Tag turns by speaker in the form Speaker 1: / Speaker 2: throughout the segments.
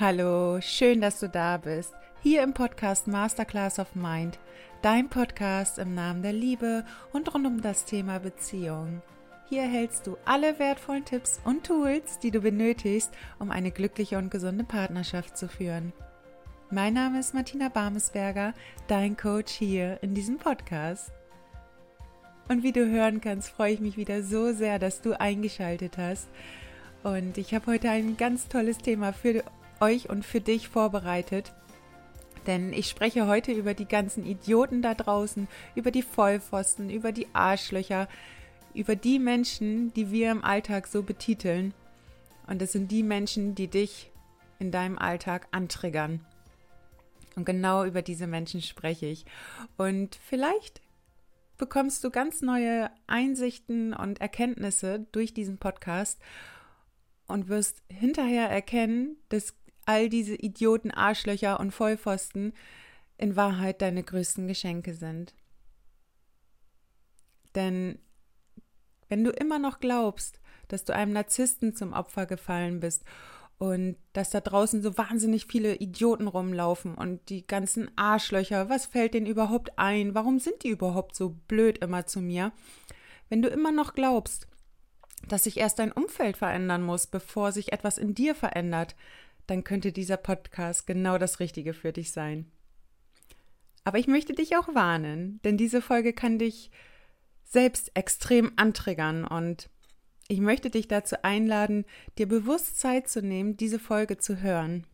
Speaker 1: Hallo, schön, dass du da bist. Hier im Podcast Masterclass of Mind, dein Podcast im Namen der Liebe und rund um das Thema Beziehung. Hier erhältst du alle wertvollen Tipps und Tools, die du benötigst, um eine glückliche und gesunde Partnerschaft zu führen. Mein Name ist Martina Barmesberger, dein Coach hier in diesem Podcast. Und wie du hören kannst, freue ich mich wieder so sehr, dass du eingeschaltet hast. Und ich habe heute ein ganz tolles Thema für euch und für dich vorbereitet. Denn ich spreche heute über die ganzen Idioten da draußen, über die Vollpfosten, über die Arschlöcher, über die Menschen, die wir im Alltag so betiteln. Und es sind die Menschen, die dich in deinem Alltag antriggern. Und genau über diese Menschen spreche ich. Und vielleicht bekommst du ganz neue Einsichten und Erkenntnisse durch diesen Podcast und wirst hinterher erkennen, dass all diese Idioten, Arschlöcher und Vollpfosten in Wahrheit deine größten Geschenke sind. Denn wenn du immer noch glaubst, dass du einem Narzissten zum Opfer gefallen bist und dass da draußen so wahnsinnig viele Idioten rumlaufen und die ganzen Arschlöcher, was fällt denen überhaupt ein? Warum sind die überhaupt so blöd immer zu mir? Wenn du immer noch glaubst, dass sich erst dein Umfeld verändern muss, bevor sich etwas in dir verändert, dann könnte dieser Podcast genau das Richtige für dich sein. Aber ich möchte dich auch warnen, denn diese Folge kann dich selbst extrem antriggern und ich möchte dich dazu einladen, dir bewusst Zeit zu nehmen, diese Folge zu hören.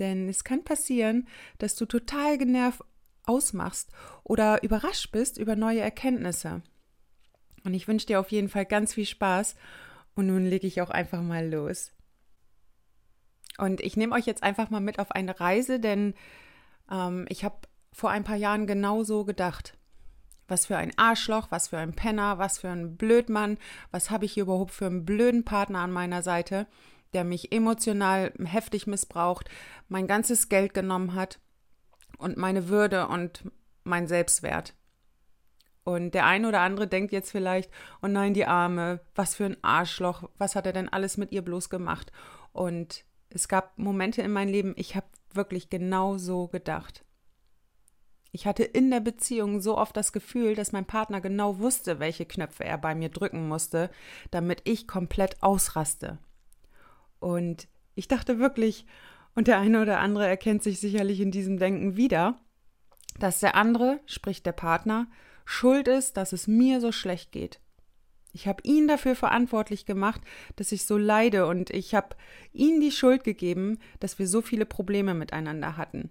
Speaker 1: Denn es kann passieren, dass du total genervt ausmachst oder überrascht bist über neue Erkenntnisse. Und ich wünsche dir auf jeden Fall ganz viel Spaß und nun lege ich auch einfach mal los. Und ich nehme euch jetzt einfach mal mit auf eine Reise, denn ähm, ich habe vor ein paar Jahren genau so gedacht. Was für ein Arschloch, was für ein Penner, was für ein Blödmann, was habe ich hier überhaupt für einen blöden Partner an meiner Seite, der mich emotional heftig missbraucht, mein ganzes Geld genommen hat und meine Würde und mein Selbstwert. Und der eine oder andere denkt jetzt vielleicht, oh nein, die Arme, was für ein Arschloch, was hat er denn alles mit ihr bloß gemacht? Und es gab Momente in meinem Leben, ich habe wirklich genau so gedacht. Ich hatte in der Beziehung so oft das Gefühl, dass mein Partner genau wusste, welche Knöpfe er bei mir drücken musste, damit ich komplett ausraste. Und ich dachte wirklich, und der eine oder andere erkennt sich sicherlich in diesem Denken wieder, dass der andere, sprich der Partner, schuld ist, dass es mir so schlecht geht. Ich habe ihn dafür verantwortlich gemacht, dass ich so leide und ich habe ihm die Schuld gegeben, dass wir so viele Probleme miteinander hatten.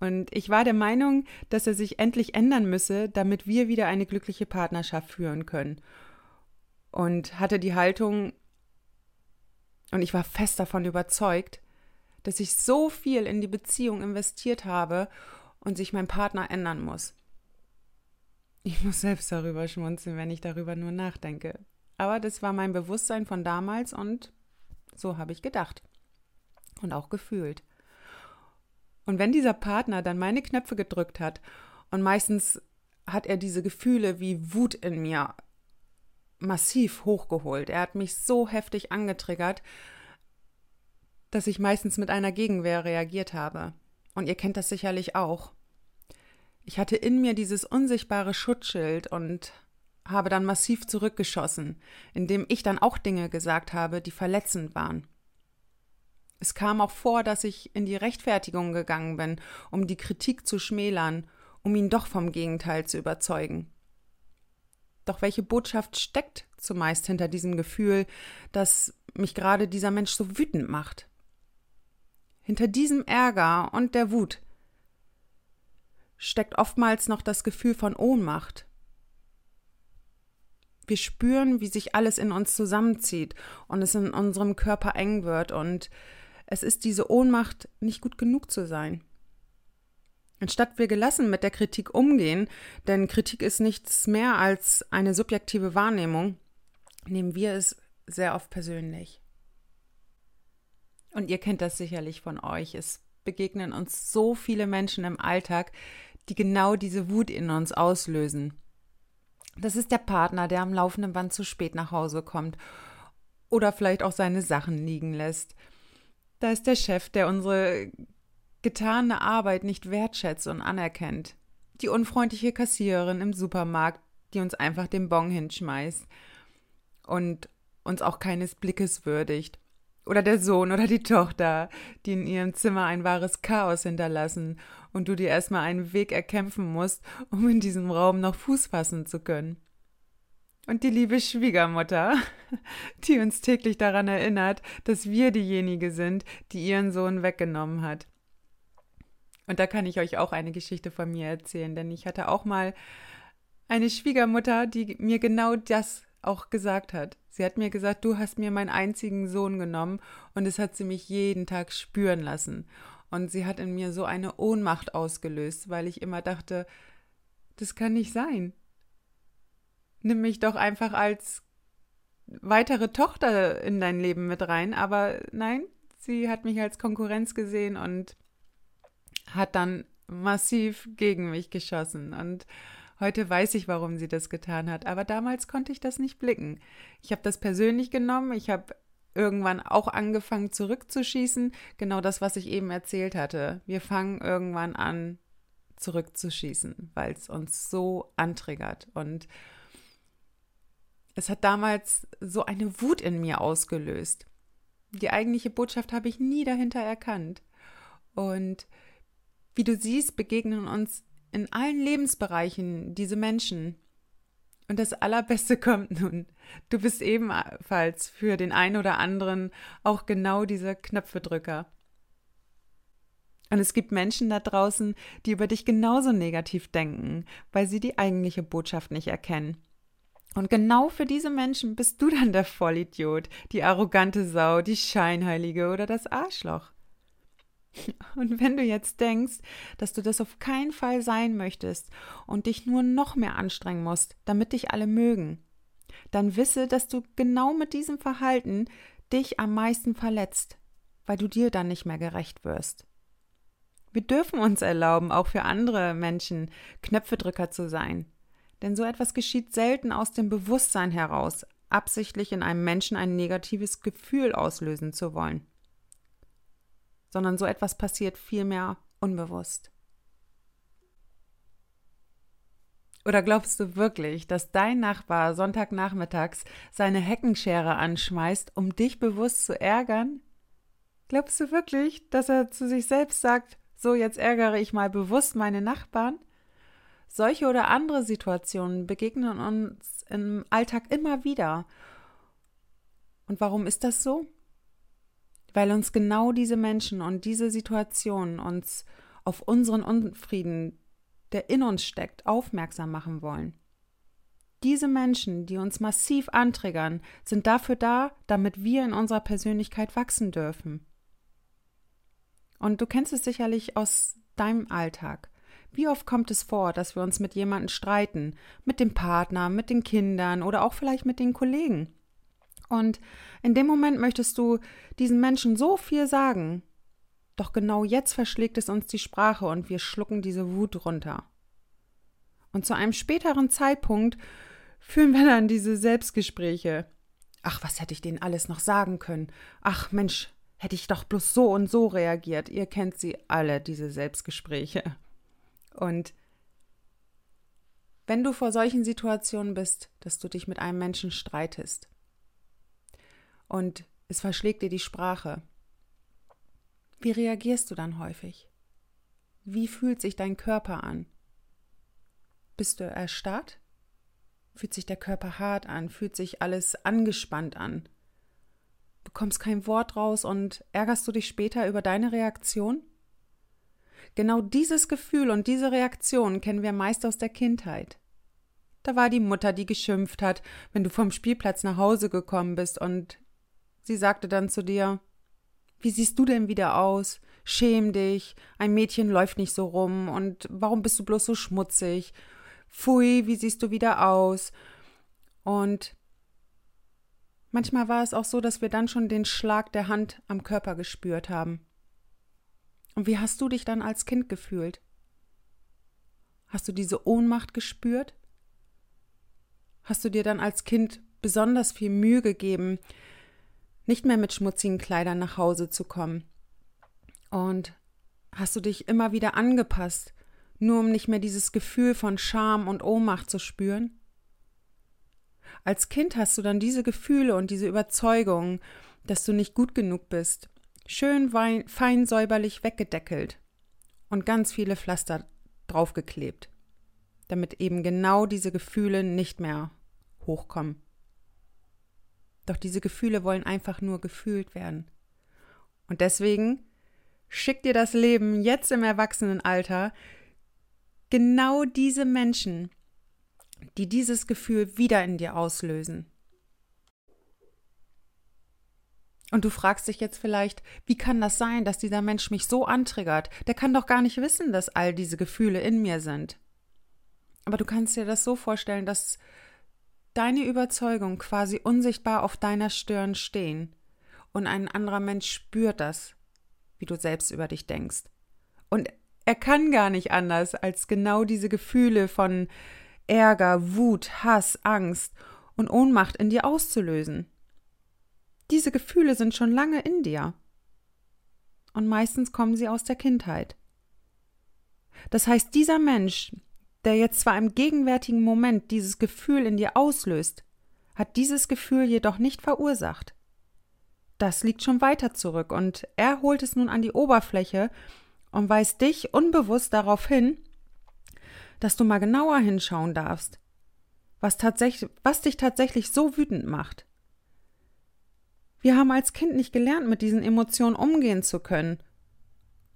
Speaker 1: Und ich war der Meinung, dass er sich endlich ändern müsse, damit wir wieder eine glückliche Partnerschaft führen können. Und hatte die Haltung, und ich war fest davon überzeugt, dass ich so viel in die Beziehung investiert habe und sich mein Partner ändern muss. Ich muss selbst darüber schmunzeln, wenn ich darüber nur nachdenke. Aber das war mein Bewusstsein von damals und so habe ich gedacht und auch gefühlt. Und wenn dieser Partner dann meine Knöpfe gedrückt hat und meistens hat er diese Gefühle wie Wut in mir massiv hochgeholt. Er hat mich so heftig angetriggert, dass ich meistens mit einer Gegenwehr reagiert habe. Und ihr kennt das sicherlich auch. Ich hatte in mir dieses unsichtbare Schutzschild und habe dann massiv zurückgeschossen, indem ich dann auch Dinge gesagt habe, die verletzend waren. Es kam auch vor, dass ich in die Rechtfertigung gegangen bin, um die Kritik zu schmälern, um ihn doch vom Gegenteil zu überzeugen. Doch welche Botschaft steckt zumeist hinter diesem Gefühl, dass mich gerade dieser Mensch so wütend macht? Hinter diesem Ärger und der Wut steckt oftmals noch das Gefühl von Ohnmacht. Wir spüren, wie sich alles in uns zusammenzieht und es in unserem Körper eng wird und es ist diese Ohnmacht, nicht gut genug zu sein. Anstatt wir gelassen mit der Kritik umgehen, denn Kritik ist nichts mehr als eine subjektive Wahrnehmung, nehmen wir es sehr oft persönlich. Und ihr kennt das sicherlich von euch. Es begegnen uns so viele Menschen im Alltag, die genau diese Wut in uns auslösen. Das ist der Partner, der am laufenden Band zu spät nach Hause kommt oder vielleicht auch seine Sachen liegen lässt. Da ist der Chef, der unsere getane Arbeit nicht wertschätzt und anerkennt. Die unfreundliche Kassiererin im Supermarkt, die uns einfach den Bon hinschmeißt und uns auch keines Blickes würdigt. Oder der Sohn oder die Tochter, die in ihrem Zimmer ein wahres Chaos hinterlassen und du dir erstmal einen Weg erkämpfen musst, um in diesem Raum noch Fuß fassen zu können. Und die liebe Schwiegermutter, die uns täglich daran erinnert, dass wir diejenige sind, die ihren Sohn weggenommen hat. Und da kann ich euch auch eine Geschichte von mir erzählen, denn ich hatte auch mal eine Schwiegermutter, die mir genau das auch gesagt hat. Sie hat mir gesagt, du hast mir meinen einzigen Sohn genommen und es hat sie mich jeden Tag spüren lassen. Und sie hat in mir so eine Ohnmacht ausgelöst, weil ich immer dachte, das kann nicht sein. Nimm mich doch einfach als weitere Tochter in dein Leben mit rein. Aber nein, sie hat mich als Konkurrenz gesehen und hat dann massiv gegen mich geschossen. Und Heute weiß ich, warum sie das getan hat, aber damals konnte ich das nicht blicken. Ich habe das persönlich genommen, ich habe irgendwann auch angefangen zurückzuschießen, genau das, was ich eben erzählt hatte. Wir fangen irgendwann an zurückzuschießen, weil es uns so antriggert und es hat damals so eine Wut in mir ausgelöst. Die eigentliche Botschaft habe ich nie dahinter erkannt. Und wie du siehst, begegnen uns in allen Lebensbereichen diese Menschen. Und das Allerbeste kommt nun. Du bist ebenfalls für den einen oder anderen auch genau dieser Knöpfedrücker. Und es gibt Menschen da draußen, die über dich genauso negativ denken, weil sie die eigentliche Botschaft nicht erkennen. Und genau für diese Menschen bist du dann der Vollidiot, die arrogante Sau, die Scheinheilige oder das Arschloch. Und wenn du jetzt denkst, dass du das auf keinen Fall sein möchtest und dich nur noch mehr anstrengen musst, damit dich alle mögen, dann wisse, dass du genau mit diesem Verhalten dich am meisten verletzt, weil du dir dann nicht mehr gerecht wirst. Wir dürfen uns erlauben, auch für andere Menschen Knöpfedrücker zu sein. Denn so etwas geschieht selten aus dem Bewusstsein heraus, absichtlich in einem Menschen ein negatives Gefühl auslösen zu wollen sondern so etwas passiert vielmehr unbewusst. Oder glaubst du wirklich, dass dein Nachbar Sonntagnachmittags seine Heckenschere anschmeißt, um dich bewusst zu ärgern? Glaubst du wirklich, dass er zu sich selbst sagt, so jetzt ärgere ich mal bewusst meine Nachbarn? Solche oder andere Situationen begegnen uns im Alltag immer wieder. Und warum ist das so? Weil uns genau diese Menschen und diese Situationen uns auf unseren Unfrieden, der in uns steckt, aufmerksam machen wollen. Diese Menschen, die uns massiv antriggern, sind dafür da, damit wir in unserer Persönlichkeit wachsen dürfen. Und du kennst es sicherlich aus deinem Alltag. Wie oft kommt es vor, dass wir uns mit jemandem streiten, mit dem Partner, mit den Kindern oder auch vielleicht mit den Kollegen? Und in dem Moment möchtest du diesen Menschen so viel sagen. Doch genau jetzt verschlägt es uns die Sprache und wir schlucken diese Wut runter. Und zu einem späteren Zeitpunkt führen wir dann diese Selbstgespräche. Ach, was hätte ich denen alles noch sagen können? Ach, Mensch, hätte ich doch bloß so und so reagiert. Ihr kennt sie alle, diese Selbstgespräche. Und wenn du vor solchen Situationen bist, dass du dich mit einem Menschen streitest, und es verschlägt dir die Sprache. Wie reagierst du dann häufig? Wie fühlt sich dein Körper an? Bist du erstarrt? Fühlt sich der Körper hart an? Fühlt sich alles angespannt an? Bekommst kein Wort raus und ärgerst du dich später über deine Reaktion? Genau dieses Gefühl und diese Reaktion kennen wir meist aus der Kindheit. Da war die Mutter, die geschimpft hat, wenn du vom Spielplatz nach Hause gekommen bist und Sie sagte dann zu dir Wie siehst du denn wieder aus? Schäm dich, ein Mädchen läuft nicht so rum, und warum bist du bloß so schmutzig? Pfui, wie siehst du wieder aus? Und manchmal war es auch so, dass wir dann schon den Schlag der Hand am Körper gespürt haben. Und wie hast du dich dann als Kind gefühlt? Hast du diese Ohnmacht gespürt? Hast du dir dann als Kind besonders viel Mühe gegeben, nicht mehr mit schmutzigen Kleidern nach Hause zu kommen. Und hast du dich immer wieder angepasst, nur um nicht mehr dieses Gefühl von Scham und Ohnmacht zu spüren? Als Kind hast du dann diese Gefühle und diese Überzeugung, dass du nicht gut genug bist, schön fein säuberlich weggedeckelt und ganz viele Pflaster draufgeklebt, damit eben genau diese Gefühle nicht mehr hochkommen. Doch diese Gefühle wollen einfach nur gefühlt werden. Und deswegen schickt dir das Leben jetzt im Erwachsenenalter genau diese Menschen, die dieses Gefühl wieder in dir auslösen. Und du fragst dich jetzt vielleicht, wie kann das sein, dass dieser Mensch mich so antriggert? Der kann doch gar nicht wissen, dass all diese Gefühle in mir sind. Aber du kannst dir das so vorstellen, dass deine Überzeugung quasi unsichtbar auf deiner Stirn stehen und ein anderer Mensch spürt das, wie du selbst über dich denkst. Und er kann gar nicht anders, als genau diese Gefühle von Ärger, Wut, Hass, Angst und Ohnmacht in dir auszulösen. Diese Gefühle sind schon lange in dir. Und meistens kommen sie aus der Kindheit. Das heißt, dieser Mensch, der jetzt zwar im gegenwärtigen Moment dieses Gefühl in dir auslöst, hat dieses Gefühl jedoch nicht verursacht. Das liegt schon weiter zurück und er holt es nun an die Oberfläche und weist dich unbewusst darauf hin, dass du mal genauer hinschauen darfst, was, tatsächlich, was dich tatsächlich so wütend macht. Wir haben als Kind nicht gelernt, mit diesen Emotionen umgehen zu können.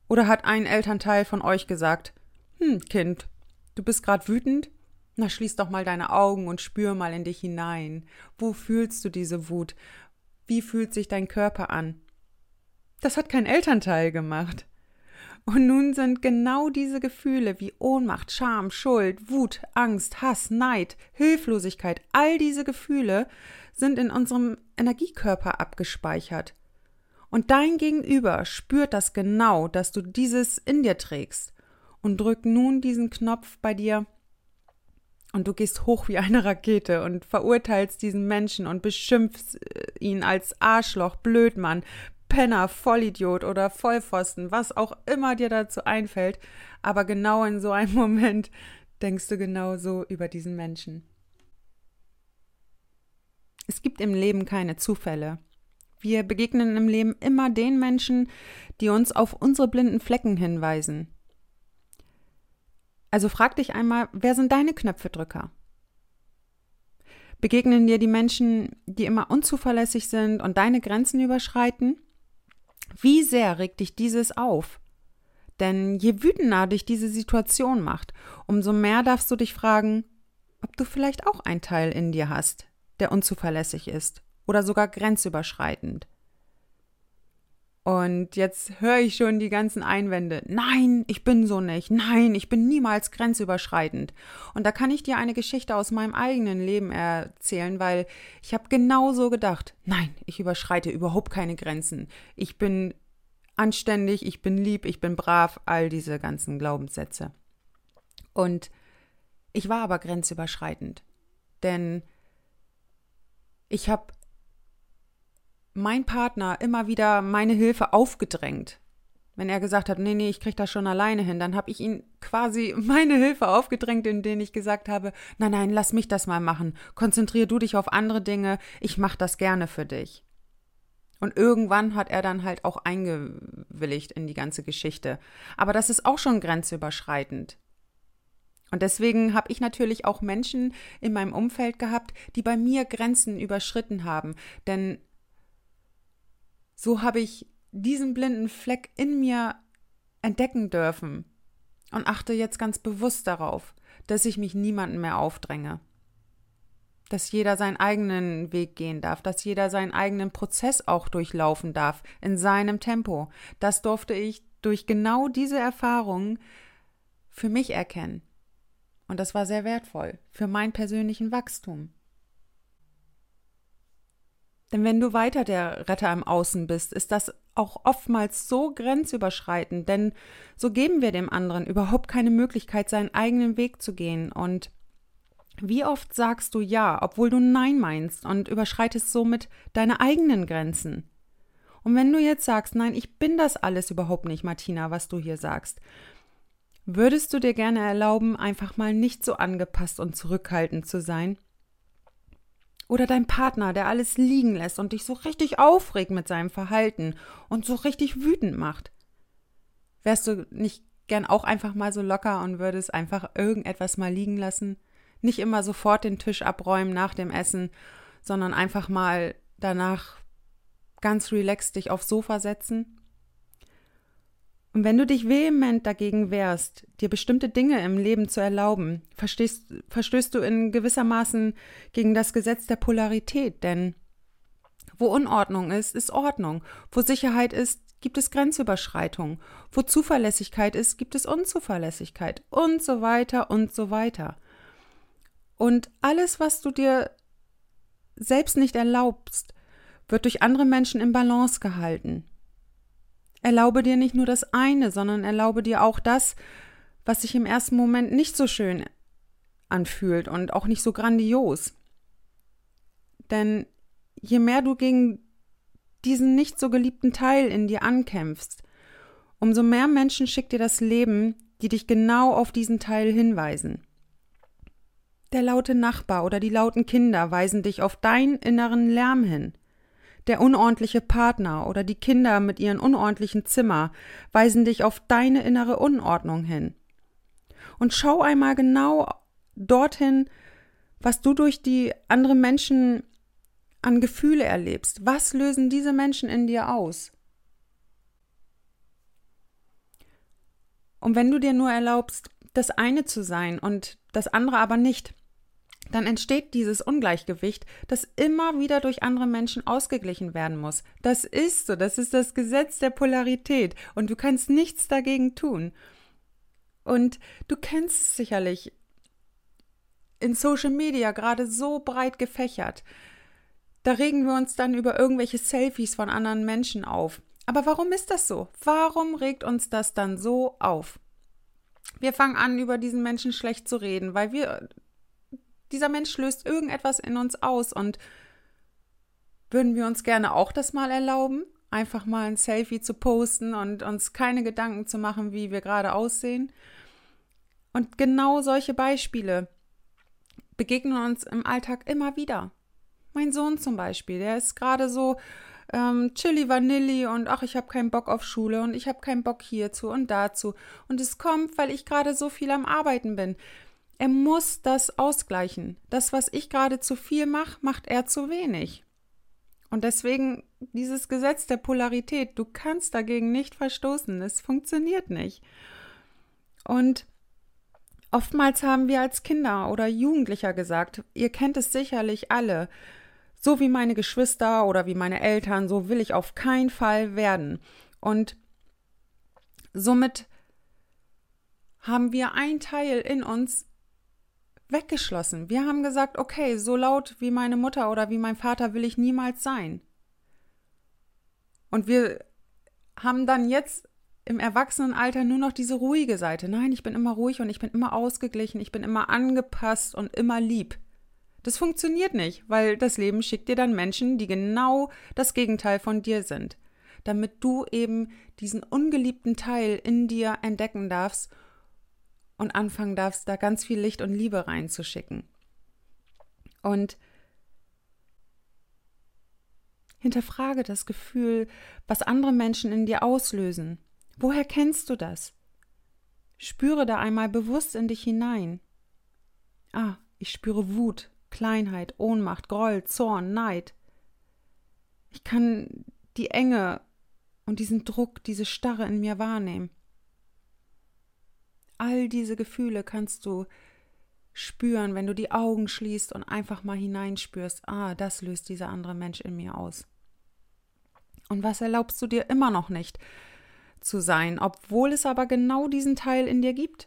Speaker 1: Oder hat ein Elternteil von euch gesagt, hm, Kind, du bist grad wütend? Na, schließ doch mal deine Augen und spür mal in dich hinein. Wo fühlst du diese Wut? Wie fühlt sich dein Körper an? Das hat kein Elternteil gemacht. Und nun sind genau diese Gefühle wie Ohnmacht, Scham, Schuld, Wut, Angst, Hass, Neid, Hilflosigkeit, all diese Gefühle sind in unserem Energiekörper abgespeichert. Und dein Gegenüber spürt das genau, dass du dieses in dir trägst und drückt nun diesen Knopf bei dir und du gehst hoch wie eine Rakete und verurteilst diesen Menschen und beschimpfst äh, ihn als Arschloch, Blödmann, Penner, Vollidiot oder Vollpfosten, was auch immer dir dazu einfällt, aber genau in so einem Moment denkst du genau so über diesen Menschen. Es gibt im Leben keine Zufälle. Wir begegnen im Leben immer den Menschen, die uns auf unsere blinden Flecken hinweisen. Also frag dich einmal, wer sind deine Knöpfedrücker? Begegnen dir die Menschen, die immer unzuverlässig sind und deine Grenzen überschreiten? Wie sehr regt dich dieses auf? Denn je wütender dich diese Situation macht, umso mehr darfst du dich fragen, ob du vielleicht auch einen Teil in dir hast, der unzuverlässig ist oder sogar grenzüberschreitend. Und jetzt höre ich schon die ganzen Einwände. Nein, ich bin so nicht. Nein, ich bin niemals grenzüberschreitend. Und da kann ich dir eine Geschichte aus meinem eigenen Leben erzählen, weil ich habe genau so gedacht. Nein, ich überschreite überhaupt keine Grenzen. Ich bin anständig, ich bin lieb, ich bin brav, all diese ganzen Glaubenssätze. Und ich war aber grenzüberschreitend. Denn ich habe mein Partner immer wieder meine Hilfe aufgedrängt. Wenn er gesagt hat, nee, nee, ich krieg das schon alleine hin, dann habe ich ihn quasi meine Hilfe aufgedrängt, indem ich gesagt habe, nein, nein, lass mich das mal machen. Konzentrier du dich auf andere Dinge, ich mach das gerne für dich. Und irgendwann hat er dann halt auch eingewilligt in die ganze Geschichte. Aber das ist auch schon grenzüberschreitend. Und deswegen habe ich natürlich auch Menschen in meinem Umfeld gehabt, die bei mir Grenzen überschritten haben. Denn so habe ich diesen blinden Fleck in mir entdecken dürfen und achte jetzt ganz bewusst darauf, dass ich mich niemandem mehr aufdränge. Dass jeder seinen eigenen Weg gehen darf, dass jeder seinen eigenen Prozess auch durchlaufen darf, in seinem Tempo. Das durfte ich durch genau diese Erfahrungen für mich erkennen. Und das war sehr wertvoll für meinen persönlichen Wachstum. Denn wenn du weiter der Retter im Außen bist, ist das auch oftmals so grenzüberschreitend, denn so geben wir dem anderen überhaupt keine Möglichkeit, seinen eigenen Weg zu gehen. Und Wie oft sagst du Ja, obwohl du Nein meinst und überschreitest somit deine eigenen Grenzen? Und wenn du jetzt sagst, nein, ich bin das alles überhaupt nicht, Martina, was du hier sagst, würdest du dir gerne erlauben, einfach mal nicht so angepasst und zurückhaltend zu sein? Oder dein Partner, der alles liegen lässt und dich so richtig aufregt mit seinem Verhalten und so richtig wütend macht? Wärst du nicht gern auch einfach mal so locker und würdest einfach irgendetwas mal liegen lassen? Nicht immer sofort den Tisch abräumen nach dem Essen, sondern einfach mal danach ganz relaxed dich aufs Sofa setzen? Und wenn du dich vehement dagegen wehrst, dir bestimmte Dinge im Leben zu erlauben, verstehst, verstößt du in gewissermaßen gegen das Gesetz der Polarität, denn wo Unordnung ist, ist Ordnung, wo Sicherheit ist, gibt es Grenzüberschreitung, wo Zuverlässigkeit ist, gibt es Unzuverlässigkeit und so weiter und so weiter. Und alles, was du dir selbst nicht erlaubst, wird durch andere Menschen in Balance gehalten. Erlaube dir nicht nur das eine, sondern erlaube dir auch das, was sich im ersten Moment nicht so schön anfühlt und auch nicht so grandios. Denn je mehr du gegen diesen nicht so geliebten Teil in dir ankämpfst, umso mehr Menschen schickt dir das Leben, die dich genau auf diesen Teil hinweisen. Der laute Nachbar oder die lauten Kinder weisen dich auf deinen inneren Lärm hin. Der unordentliche Partner oder die Kinder mit ihren unordentlichen Zimmer weisen dich auf deine innere Unordnung hin. Und schau einmal genau dorthin, was du durch die anderen Menschen an Gefühle erlebst. Was lösen diese Menschen in dir aus? Und wenn du dir nur erlaubst, das eine zu sein und das andere aber nicht, dann entsteht dieses Ungleichgewicht, das immer wieder durch andere Menschen ausgeglichen werden muss. Das ist so, das ist das Gesetz der Polarität und du kannst nichts dagegen tun. Und du kennst es sicherlich in Social Media gerade so breit gefächert. Da regen wir uns dann über irgendwelche Selfies von anderen Menschen auf. Aber warum ist das so? Warum regt uns das dann so auf? Wir fangen an, über diesen Menschen schlecht zu reden, weil wir dieser Mensch löst irgendetwas in uns aus und würden wir uns gerne auch das mal erlauben, einfach mal ein Selfie zu posten und uns keine Gedanken zu machen, wie wir gerade aussehen. Und genau solche Beispiele begegnen uns im Alltag immer wieder. Mein Sohn zum Beispiel, der ist gerade so ähm, Chili Vanilli und ach, ich habe keinen Bock auf Schule und ich habe keinen Bock hierzu und dazu. Und es kommt, weil ich gerade so viel am Arbeiten bin. Er muss das ausgleichen. Das, was ich gerade zu viel mache, macht er zu wenig. Und deswegen dieses Gesetz der Polarität, du kannst dagegen nicht verstoßen. Es funktioniert nicht. Und oftmals haben wir als Kinder oder Jugendlicher gesagt, ihr kennt es sicherlich alle, so wie meine Geschwister oder wie meine Eltern, so will ich auf keinen Fall werden. Und somit haben wir ein Teil in uns weggeschlossen. Wir haben gesagt, okay, so laut wie meine Mutter oder wie mein Vater will ich niemals sein. Und wir haben dann jetzt im Erwachsenenalter nur noch diese ruhige Seite. Nein, ich bin immer ruhig und ich bin immer ausgeglichen, ich bin immer angepasst und immer lieb. Das funktioniert nicht, weil das Leben schickt dir dann Menschen, die genau das Gegenteil von dir sind, damit du eben diesen ungeliebten Teil in dir entdecken darfst und anfangen darfst, da ganz viel Licht und Liebe reinzuschicken. Und hinterfrage das Gefühl, was andere Menschen in dir auslösen. Woher kennst du das? Spüre da einmal bewusst in dich hinein. Ah, ich spüre Wut, Kleinheit, Ohnmacht, Groll, Zorn, Neid. Ich kann die Enge und diesen Druck, diese Starre in mir wahrnehmen. All diese Gefühle kannst du spüren, wenn du die Augen schließt und einfach mal hineinspürst, ah, das löst dieser andere Mensch in mir aus. Und was erlaubst du dir immer noch nicht zu sein, obwohl es aber genau diesen Teil in dir gibt?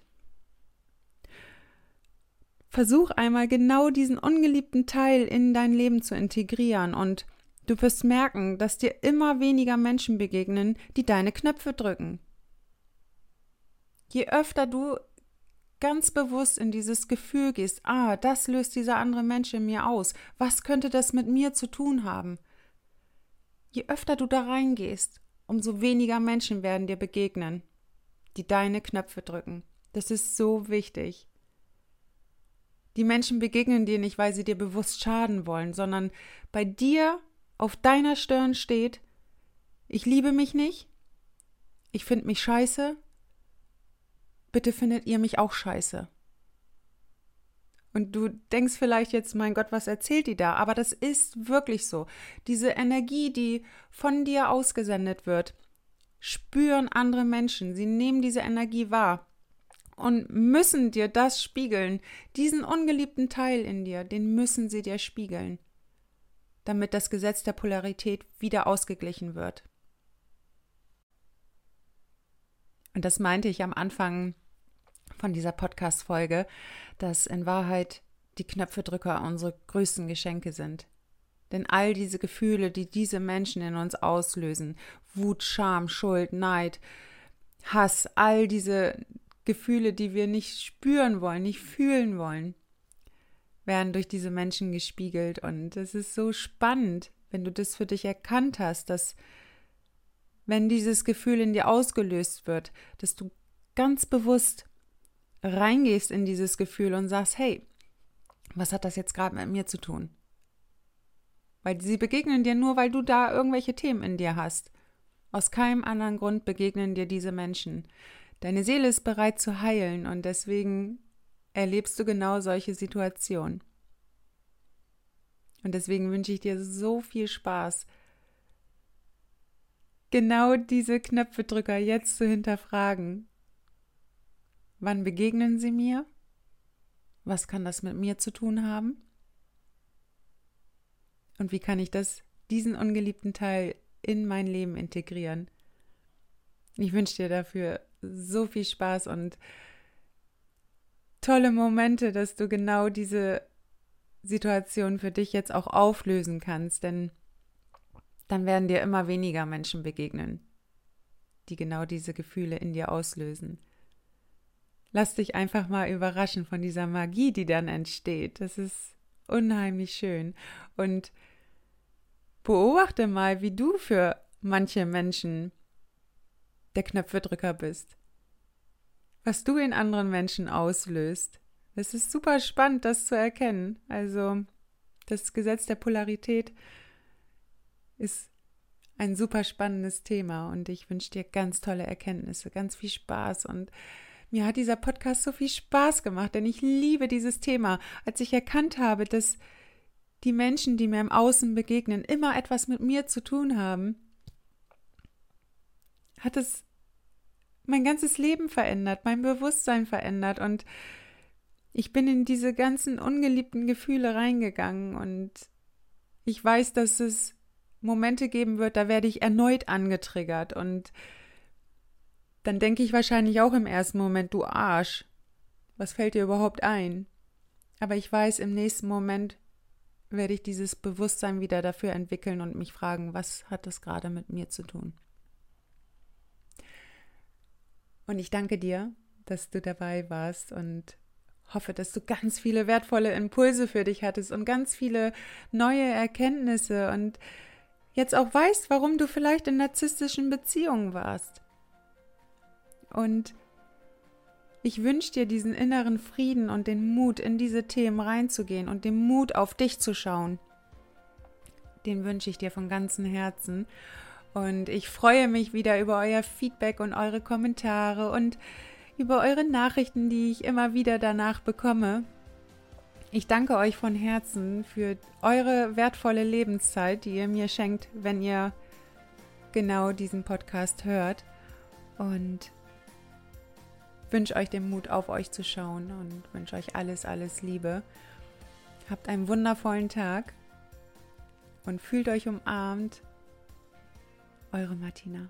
Speaker 1: Versuch einmal genau diesen ungeliebten Teil in dein Leben zu integrieren und du wirst merken, dass dir immer weniger Menschen begegnen, die deine Knöpfe drücken, je öfter du ganz bewusst in dieses Gefühl gehst, ah, das löst dieser andere Mensch in mir aus, was könnte das mit mir zu tun haben? Je öfter du da reingehst, umso weniger Menschen werden dir begegnen, die deine Knöpfe drücken. Das ist so wichtig. Die Menschen begegnen dir nicht, weil sie dir bewusst schaden wollen, sondern bei dir auf deiner Stirn steht, ich liebe mich nicht, ich finde mich scheiße, bitte findet ihr mich auch scheiße. Und du denkst vielleicht jetzt, mein Gott, was erzählt die da? Aber das ist wirklich so. Diese Energie, die von dir ausgesendet wird, spüren andere Menschen. Sie nehmen diese Energie wahr und müssen dir das spiegeln. Diesen ungeliebten Teil in dir, den müssen sie dir spiegeln, damit das Gesetz der Polarität wieder ausgeglichen wird. Und das meinte ich am Anfang von dieser Podcast-Folge, dass in Wahrheit die Knöpfedrücker unsere größten Geschenke sind. Denn all diese Gefühle, die diese Menschen in uns auslösen, Wut, Scham, Schuld, Neid, Hass, all diese Gefühle, die wir nicht spüren wollen, nicht fühlen wollen, werden durch diese Menschen gespiegelt. Und es ist so spannend, wenn du das für dich erkannt hast, dass wenn dieses Gefühl in dir ausgelöst wird, dass du ganz bewusst reingehst in dieses Gefühl und sagst, hey, was hat das jetzt gerade mit mir zu tun? Weil sie begegnen dir nur, weil du da irgendwelche Themen in dir hast. Aus keinem anderen Grund begegnen dir diese Menschen. Deine Seele ist bereit zu heilen und deswegen erlebst du genau solche Situationen. Und deswegen wünsche ich dir so viel Spaß, genau diese Knöpfedrücker jetzt zu hinterfragen Wann begegnen sie mir? Was kann das mit mir zu tun haben? Und wie kann ich das, diesen ungeliebten Teil in mein Leben integrieren? Ich wünsche dir dafür so viel Spaß und tolle Momente, dass du genau diese Situation für dich jetzt auch auflösen kannst, denn dann werden dir immer weniger Menschen begegnen, die genau diese Gefühle in dir auslösen lass dich einfach mal überraschen von dieser Magie, die dann entsteht. Das ist unheimlich schön. Und beobachte mal, wie du für manche Menschen der Knöpfedrücker bist. Was du in anderen Menschen auslöst. Es ist super spannend, das zu erkennen. Also, das Gesetz der Polarität ist ein super spannendes Thema und ich wünsche dir ganz tolle Erkenntnisse, ganz viel Spaß und mir hat dieser Podcast so viel Spaß gemacht, denn ich liebe dieses Thema. Als ich erkannt habe, dass die Menschen, die mir im Außen begegnen, immer etwas mit mir zu tun haben, hat es mein ganzes Leben verändert, mein Bewusstsein verändert und ich bin in diese ganzen ungeliebten Gefühle reingegangen und ich weiß, dass es Momente geben wird, da werde ich erneut angetriggert und dann denke ich wahrscheinlich auch im ersten Moment, du Arsch. Was fällt dir überhaupt ein? Aber ich weiß, im nächsten Moment werde ich dieses Bewusstsein wieder dafür entwickeln und mich fragen, was hat das gerade mit mir zu tun? Und ich danke dir, dass du dabei warst und hoffe, dass du ganz viele wertvolle Impulse für dich hattest und ganz viele neue Erkenntnisse und jetzt auch weißt, warum du vielleicht in narzisstischen Beziehungen warst. Und ich wünsche dir diesen inneren Frieden und den Mut, in diese Themen reinzugehen und den Mut, auf dich zu schauen. Den wünsche ich dir von ganzem Herzen. Und ich freue mich wieder über euer Feedback und eure Kommentare und über eure Nachrichten, die ich immer wieder danach bekomme. Ich danke euch von Herzen für eure wertvolle Lebenszeit, die ihr mir schenkt, wenn ihr genau diesen Podcast hört. Und wünsche euch den Mut, auf euch zu schauen und wünsche euch alles, alles Liebe. Habt einen wundervollen Tag und fühlt euch umarmt. Eure Martina.